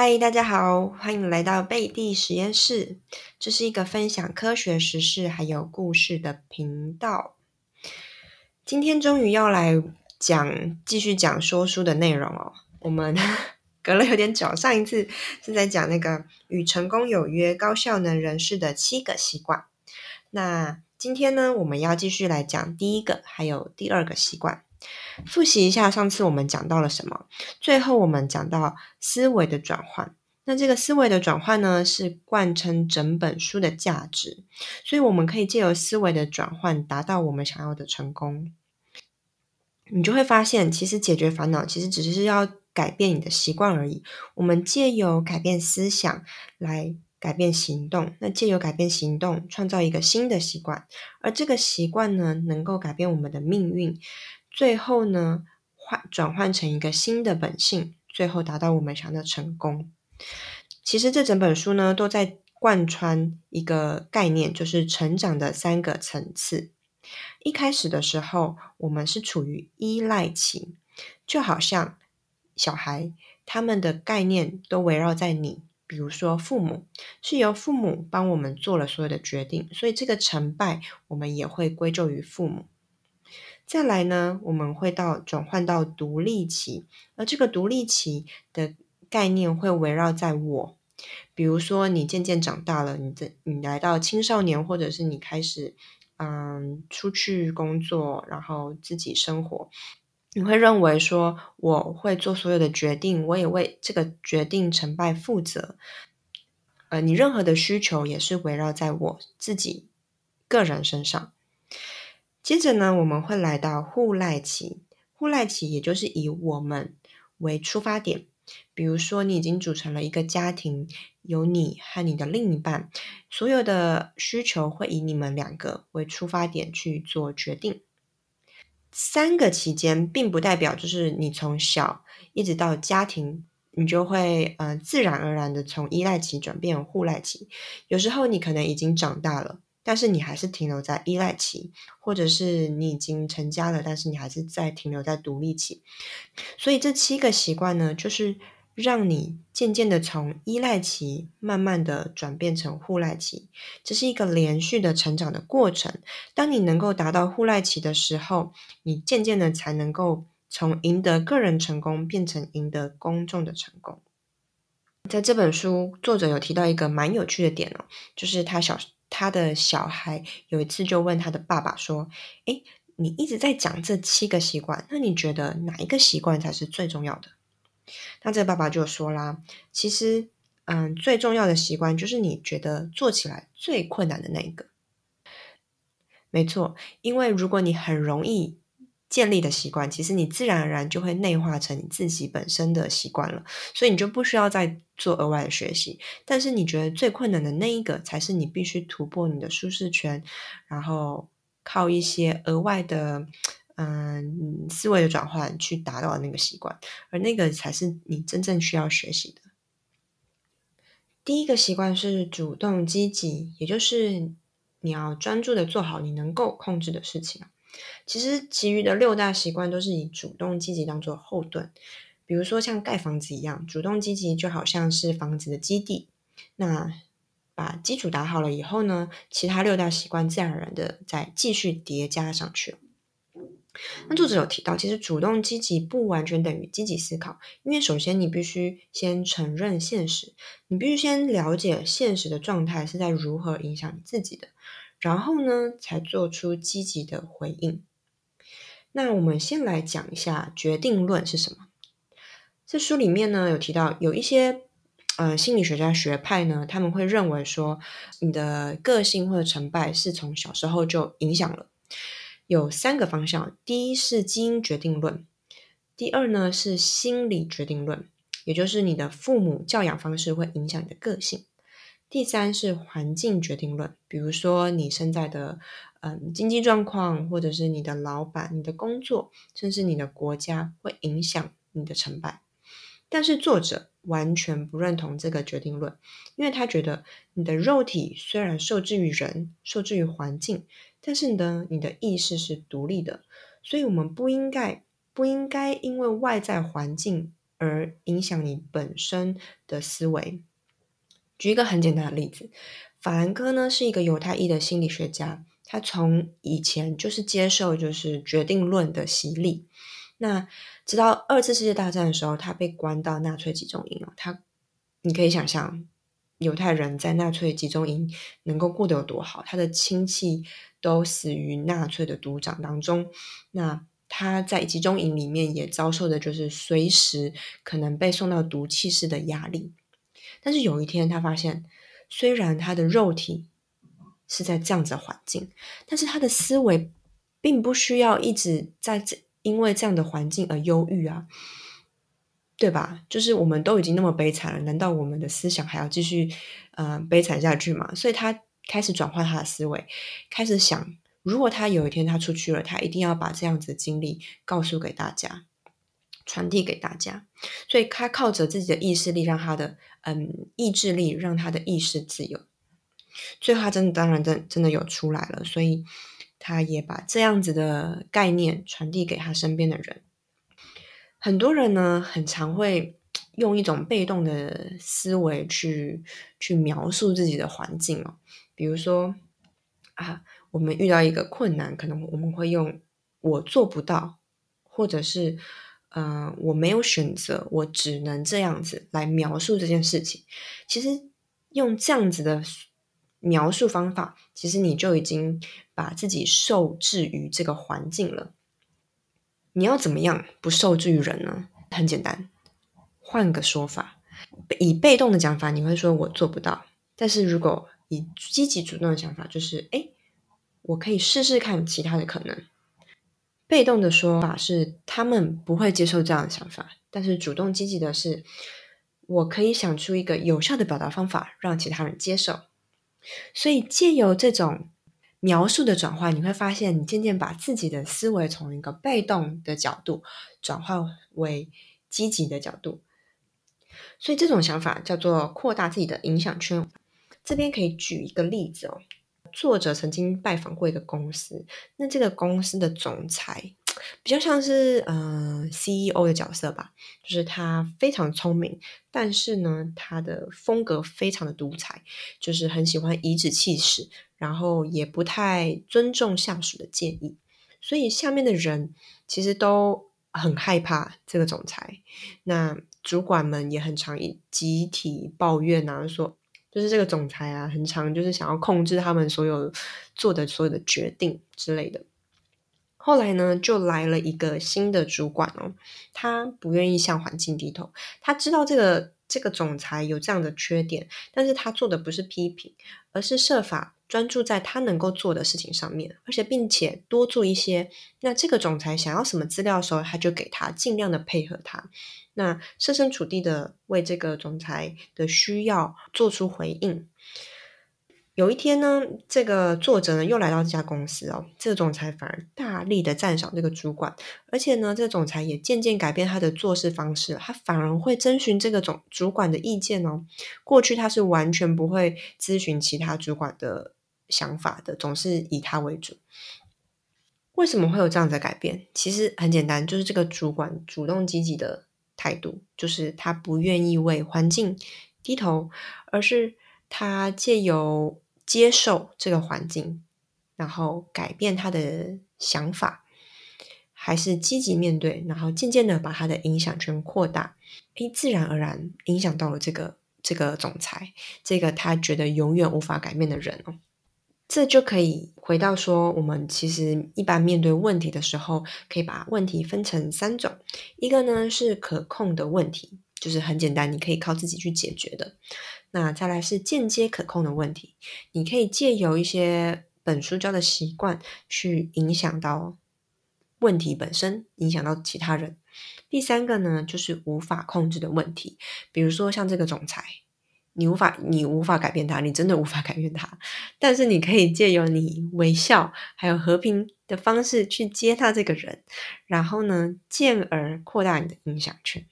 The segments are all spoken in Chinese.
嗨，大家好，欢迎来到贝蒂实验室。这是一个分享科学实事还有故事的频道。今天终于要来讲，继续讲说书的内容哦。我们 隔了有点久，上一次是在讲那个与成功有约、高效能人士的七个习惯。那今天呢，我们要继续来讲第一个，还有第二个习惯。复习一下上次我们讲到了什么？最后我们讲到思维的转换。那这个思维的转换呢，是贯穿整本书的价值。所以我们可以借由思维的转换，达到我们想要的成功。你就会发现，其实解决烦恼，其实只是要改变你的习惯而已。我们借由改变思想来改变行动，那借由改变行动，创造一个新的习惯，而这个习惯呢，能够改变我们的命运。最后呢，换转换成一个新的本性，最后达到我们想要的成功。其实这整本书呢，都在贯穿一个概念，就是成长的三个层次。一开始的时候，我们是处于依赖期，就好像小孩他们的概念都围绕在你，比如说父母是由父母帮我们做了所有的决定，所以这个成败我们也会归咎于父母。再来呢，我们会到转换到独立期，而这个独立期的概念会围绕在我，比如说你渐渐长大了，你在你来到青少年，或者是你开始嗯出去工作，然后自己生活，你会认为说我会做所有的决定，我也为这个决定成败负责，呃，你任何的需求也是围绕在我自己个人身上。接着呢，我们会来到互赖期。互赖期也就是以我们为出发点，比如说你已经组成了一个家庭，有你和你的另一半，所有的需求会以你们两个为出发点去做决定。三个期间并不代表就是你从小一直到家庭，你就会呃自然而然的从依赖期转变互赖期。有时候你可能已经长大了。但是你还是停留在依赖期，或者是你已经成家了，但是你还是在停留在独立期。所以这七个习惯呢，就是让你渐渐的从依赖期慢慢的转变成互赖期，这是一个连续的成长的过程。当你能够达到互赖期的时候，你渐渐的才能够从赢得个人成功变成赢得公众的成功。在这本书，作者有提到一个蛮有趣的点哦，就是他小。他的小孩有一次就问他的爸爸说：“诶，你一直在讲这七个习惯，那你觉得哪一个习惯才是最重要的？”那这个爸爸就说啦：“其实，嗯，最重要的习惯就是你觉得做起来最困难的那一个。没错，因为如果你很容易。”建立的习惯，其实你自然而然就会内化成你自己本身的习惯了，所以你就不需要再做额外的学习。但是你觉得最困难的那一个，才是你必须突破你的舒适圈，然后靠一些额外的嗯思维的转换去达到那个习惯，而那个才是你真正需要学习的。第一个习惯是主动积极，也就是你要专注的做好你能够控制的事情。其实，其余的六大习惯都是以主动积极当做后盾。比如说，像盖房子一样，主动积极就好像是房子的基地。那把基础打好了以后呢，其他六大习惯自然而然的再继续叠加上去。那作者有提到，其实主动积极不完全等于积极思考，因为首先你必须先承认现实，你必须先了解现实的状态是在如何影响你自己的。然后呢，才做出积极的回应。那我们先来讲一下决定论是什么。这书里面呢有提到，有一些呃心理学家学派呢，他们会认为说，你的个性或者成败是从小时候就影响了。有三个方向：第一是基因决定论；第二呢是心理决定论，也就是你的父母教养方式会影响你的个性。第三是环境决定论，比如说你现在的嗯经济状况，或者是你的老板、你的工作，甚至你的国家，会影响你的成败。但是作者完全不认同这个决定论，因为他觉得你的肉体虽然受制于人、受制于环境，但是呢，你的意识是独立的，所以我们不应该不应该因为外在环境而影响你本身的思维。举一个很简单的例子，法兰克呢是一个犹太裔的心理学家，他从以前就是接受就是决定论的洗礼。那直到二次世界大战的时候，他被关到纳粹集中营哦。他，你可以想象犹太人在纳粹集中营能够过得有多好，他的亲戚都死于纳粹的毒掌当中。那他在集中营里面也遭受的就是随时可能被送到毒气室的压力。但是有一天，他发现，虽然他的肉体是在这样子的环境，但是他的思维并不需要一直在这因为这样的环境而忧郁啊，对吧？就是我们都已经那么悲惨了，难道我们的思想还要继续呃悲惨下去吗？所以他开始转换他的思维，开始想，如果他有一天他出去了，他一定要把这样子的经历告诉给大家。传递给大家，所以他靠着自己的意识力，让他的嗯意志力，让他的意识自由。最后，他真的当然真真的有出来了，所以他也把这样子的概念传递给他身边的人。很多人呢，很常会用一种被动的思维去去描述自己的环境哦，比如说啊，我们遇到一个困难，可能我们会用“我做不到”或者是。嗯，我没有选择，我只能这样子来描述这件事情。其实用这样子的描述方法，其实你就已经把自己受制于这个环境了。你要怎么样不受制于人呢？很简单，换个说法，以被动的讲法，你会说我做不到；但是如果以积极主动的想法，就是哎，我可以试试看其他的可能。被动的说法是他们不会接受这样的想法，但是主动积极的是，我可以想出一个有效的表达方法让其他人接受。所以借由这种描述的转换，你会发现你渐渐把自己的思维从一个被动的角度转换为积极的角度。所以这种想法叫做扩大自己的影响圈。这边可以举一个例子哦。作者曾经拜访过一个公司，那这个公司的总裁比较像是呃 CEO 的角色吧，就是他非常聪明，但是呢，他的风格非常的独裁，就是很喜欢颐指气使，然后也不太尊重下属的建议，所以下面的人其实都很害怕这个总裁，那主管们也很常以集体抱怨啊，说。就是这个总裁啊，很常就是想要控制他们所有做的所有的决定之类的。后来呢，就来了一个新的主管哦，他不愿意向环境低头，他知道这个这个总裁有这样的缺点，但是他做的不是批评，而是设法。专注在他能够做的事情上面，而且并且多做一些。那这个总裁想要什么资料的时候，他就给他尽量的配合他。那设身处地的为这个总裁的需要做出回应。有一天呢，这个作者呢又来到这家公司哦，这个总裁反而大力的赞赏这个主管，而且呢，这个总裁也渐渐改变他的做事方式，他反而会征询这个总主管的意见哦。过去他是完全不会咨询其他主管的。想法的总是以他为主，为什么会有这样的改变？其实很简单，就是这个主管主动积极的态度，就是他不愿意为环境低头，而是他借由接受这个环境，然后改变他的想法，还是积极面对，然后渐渐的把他的影响圈扩大，诶，自然而然影响到了这个这个总裁，这个他觉得永远无法改变的人哦。这就可以回到说，我们其实一般面对问题的时候，可以把问题分成三种。一个呢是可控的问题，就是很简单，你可以靠自己去解决的。那再来是间接可控的问题，你可以借由一些本书教的习惯去影响到问题本身，影响到其他人。第三个呢就是无法控制的问题，比如说像这个总裁。你无法，你无法改变他，你真的无法改变他。但是你可以借由你微笑，还有和平的方式去接纳这个人，然后呢，进而扩大你的影响圈。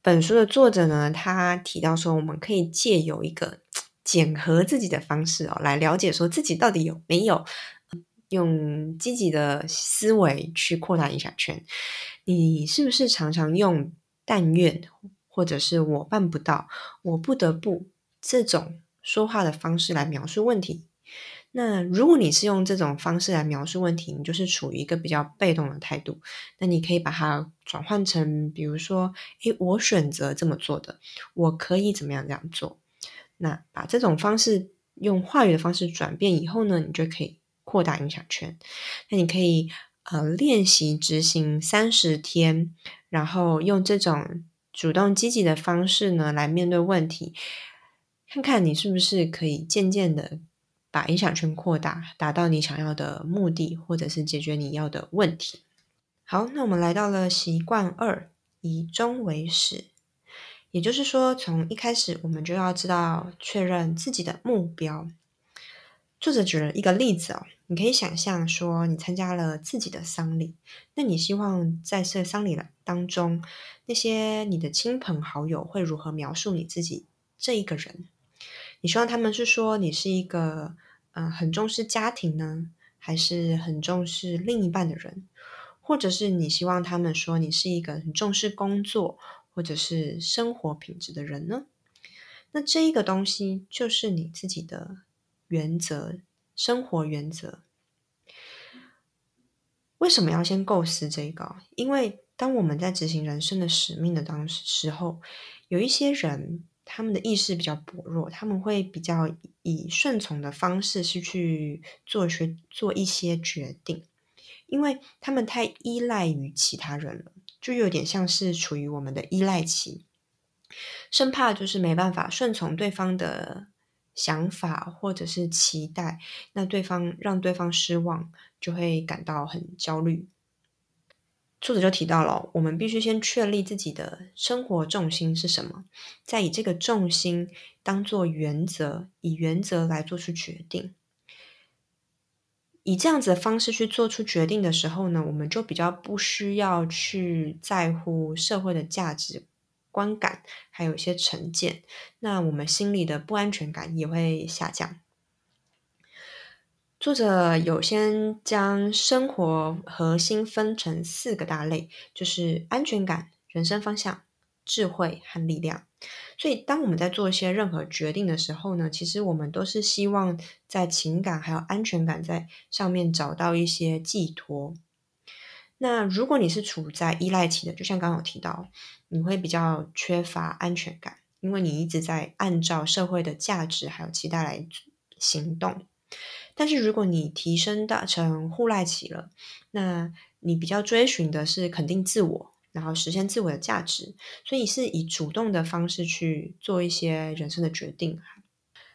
本书的作者呢，他提到说，我们可以借由一个检核自己的方式哦，来了解说自己到底有没有用积极的思维去扩大影响圈。你是不是常常用但愿，或者是我办不到，我不得不这种说话的方式来描述问题。那如果你是用这种方式来描述问题，你就是处于一个比较被动的态度。那你可以把它转换成，比如说，诶，我选择这么做的，我可以怎么样这样做？那把这种方式用话语的方式转变以后呢，你就可以扩大影响圈。那你可以呃练习执行三十天，然后用这种主动积极的方式呢来面对问题，看看你是不是可以渐渐的。把影响圈扩大，达到你想要的目的，或者是解决你要的问题。好，那我们来到了习惯二，以终为始。也就是说，从一开始我们就要知道确认自己的目标。作者举了一个例子哦，你可以想象说，你参加了自己的丧礼，那你希望在这丧礼当中，那些你的亲朋好友会如何描述你自己这一个人？你希望他们是说你是一个。嗯，很重视家庭呢，还是很重视另一半的人，或者是你希望他们说你是一个很重视工作或者是生活品质的人呢？那这一个东西就是你自己的原则，生活原则。为什么要先构思这个？因为当我们在执行人生的使命的当时候，有一些人。他们的意识比较薄弱，他们会比较以顺从的方式是去做决做一些决定，因为他们太依赖于其他人了，就有点像是处于我们的依赖期，生怕就是没办法顺从对方的想法或者是期待，那对方让对方失望，就会感到很焦虑。作者就提到了，我们必须先确立自己的生活重心是什么，再以这个重心当做原则，以原则来做出决定。以这样子的方式去做出决定的时候呢，我们就比较不需要去在乎社会的价值观感，还有一些成见，那我们心里的不安全感也会下降。作者有先将生活核心分成四个大类，就是安全感、人生方向、智慧和力量。所以，当我们在做一些任何决定的时候呢，其实我们都是希望在情感还有安全感在上面找到一些寄托。那如果你是处在依赖期的，就像刚刚有提到，你会比较缺乏安全感，因为你一直在按照社会的价值还有期待来行动。但是如果你提升到成互赖期了，那你比较追寻的是肯定自我，然后实现自我的价值，所以是以主动的方式去做一些人生的决定。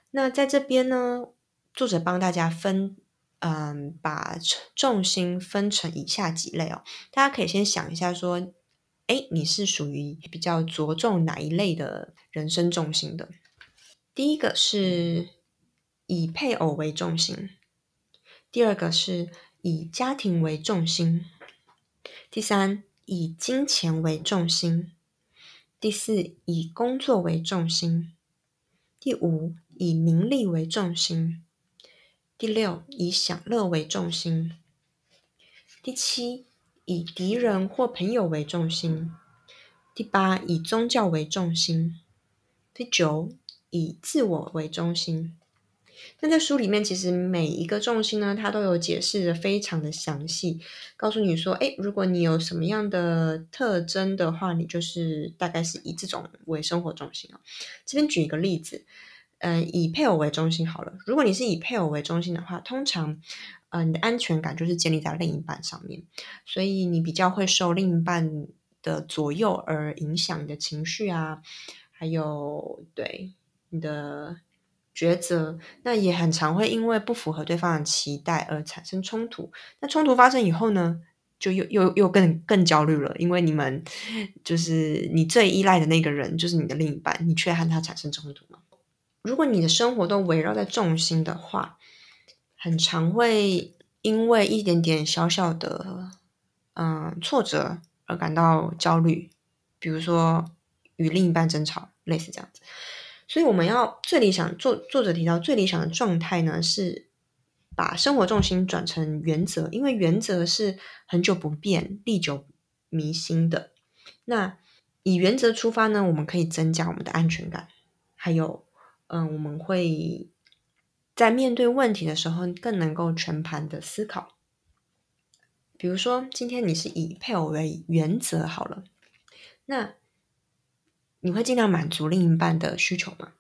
那在这边呢，作者帮大家分，嗯，把重心分成以下几类哦，大家可以先想一下，说，哎，你是属于比较着重哪一类的人生重心的？第一个是。以配偶为重心，第二个是以家庭为重心，第三以金钱为重心，第四以工作为重心，第五以名利为重心，第六以享乐为重心，第七以敌人或朋友为重心，第八以宗教为重心，第九以自我为中心。但在书里面，其实每一个重心呢，它都有解释的非常的详细，告诉你说，哎，如果你有什么样的特征的话，你就是大概是以这种为生活重心哦。这边举一个例子，嗯，以配偶为中心好了。如果你是以配偶为中心的话，通常，呃，你的安全感就是建立在另一半上面，所以你比较会受另一半的左右而影响你的情绪啊，还有对你的。抉择，那也很常会因为不符合对方的期待而产生冲突。那冲突发生以后呢，就又又又更更焦虑了，因为你们就是你最依赖的那个人，就是你的另一半，你却和他产生冲突。如果你的生活都围绕在重心的话，很常会因为一点点小小的嗯挫折而感到焦虑，比如说与另一半争吵，类似这样子。所以我们要最理想作作者提到最理想的状态呢，是把生活重心转成原则，因为原则是很久不变、历久弥新的。那以原则出发呢，我们可以增加我们的安全感，还有，嗯，我们会在面对问题的时候更能够全盘的思考。比如说，今天你是以配偶为原则好了，那你会尽量满足另一半的需求吗？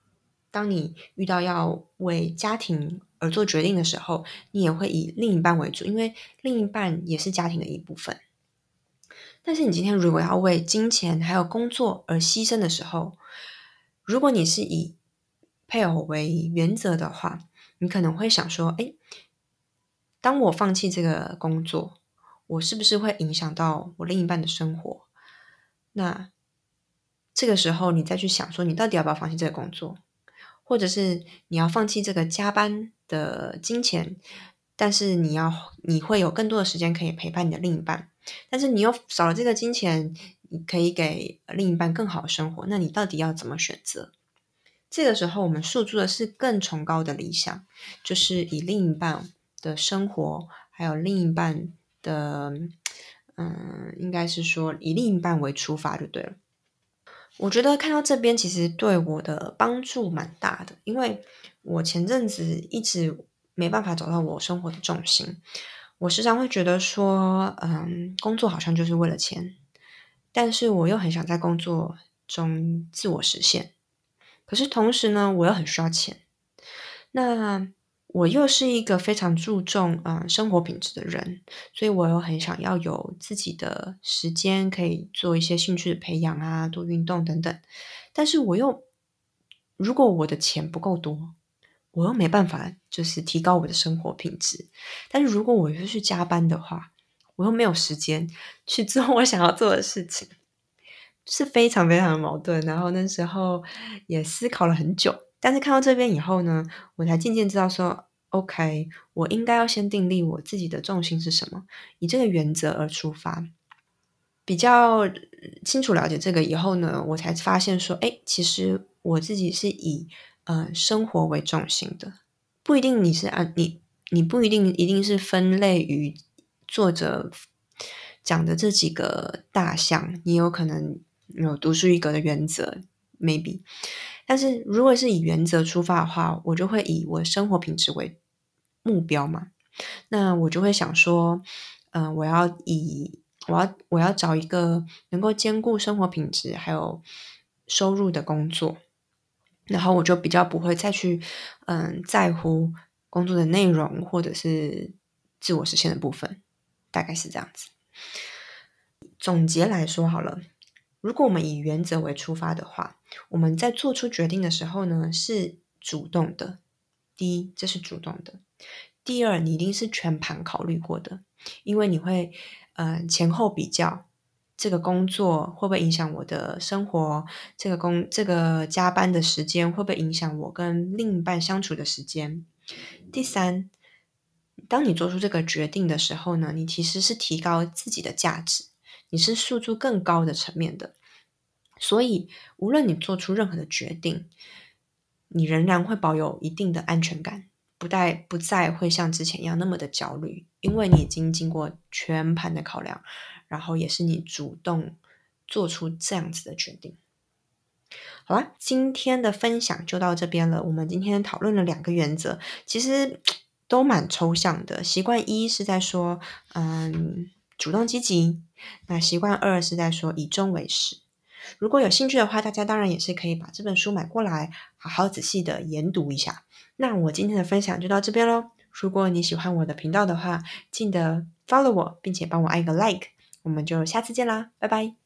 当你遇到要为家庭而做决定的时候，你也会以另一半为主，因为另一半也是家庭的一部分。但是你今天如果要为金钱还有工作而牺牲的时候，如果你是以配偶为原则的话，你可能会想说：，哎，当我放弃这个工作，我是不是会影响到我另一半的生活？那这个时候你再去想说，你到底要不要放弃这个工作，或者是你要放弃这个加班的金钱，但是你要你会有更多的时间可以陪伴你的另一半。但是你又少了这个金钱，你可以给另一半更好的生活，那你到底要怎么选择？这个时候，我们诉诸的是更崇高的理想，就是以另一半的生活，还有另一半的，嗯，应该是说以另一半为出发就对了。我觉得看到这边，其实对我的帮助蛮大的，因为我前阵子一直没办法找到我生活的重心。我时常会觉得说，嗯，工作好像就是为了钱，但是我又很想在工作中自我实现。可是同时呢，我又很需要钱。那我又是一个非常注重嗯生活品质的人，所以我又很想要有自己的时间，可以做一些兴趣的培养啊，多运动等等。但是我又，如果我的钱不够多。我又没办法，就是提高我的生活品质。但是如果我又去加班的话，我又没有时间 去做我想要做的事情，是非常非常的矛盾。然后那时候也思考了很久，但是看到这边以后呢，我才渐渐知道说，OK，我应该要先定立我自己的重心是什么，以这个原则而出发。比较清楚了解这个以后呢，我才发现说，哎，其实我自己是以。呃，生活为重心的，不一定你是按你，你不一定一定是分类于作者讲的这几个大项，你有可能有独树一格的原则，maybe。但是如果是以原则出发的话，我就会以我生活品质为目标嘛，那我就会想说，嗯，我要以我要我要找一个能够兼顾生活品质还有收入的工作。然后我就比较不会再去，嗯，在乎工作的内容或者是自我实现的部分，大概是这样子。总结来说好了，如果我们以原则为出发的话，我们在做出决定的时候呢，是主动的。第一，这是主动的；第二，你一定是全盘考虑过的，因为你会，嗯，前后比较。这个工作会不会影响我的生活？这个工这个加班的时间会不会影响我跟另一半相处的时间？第三，当你做出这个决定的时候呢，你其实是提高自己的价值，你是诉诸更高的层面的。所以，无论你做出任何的决定，你仍然会保有一定的安全感，不再不再会像之前一样那么的焦虑，因为你已经经过全盘的考量。然后也是你主动做出这样子的决定。好了，今天的分享就到这边了。我们今天讨论了两个原则，其实都蛮抽象的。习惯一是在说，嗯，主动积极；那习惯二是在说以终为始。如果有兴趣的话，大家当然也是可以把这本书买过来，好好仔细的研读一下。那我今天的分享就到这边喽。如果你喜欢我的频道的话，记得 follow 我，并且帮我按一个 like。我们就下次见啦，拜拜。